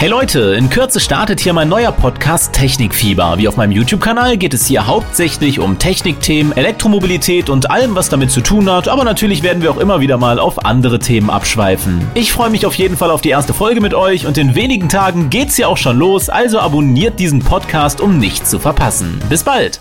Hey Leute, in Kürze startet hier mein neuer Podcast Technikfieber. Wie auf meinem YouTube-Kanal geht es hier hauptsächlich um Technikthemen, Elektromobilität und allem, was damit zu tun hat, aber natürlich werden wir auch immer wieder mal auf andere Themen abschweifen. Ich freue mich auf jeden Fall auf die erste Folge mit euch und in wenigen Tagen geht's ja auch schon los, also abonniert diesen Podcast, um nichts zu verpassen. Bis bald!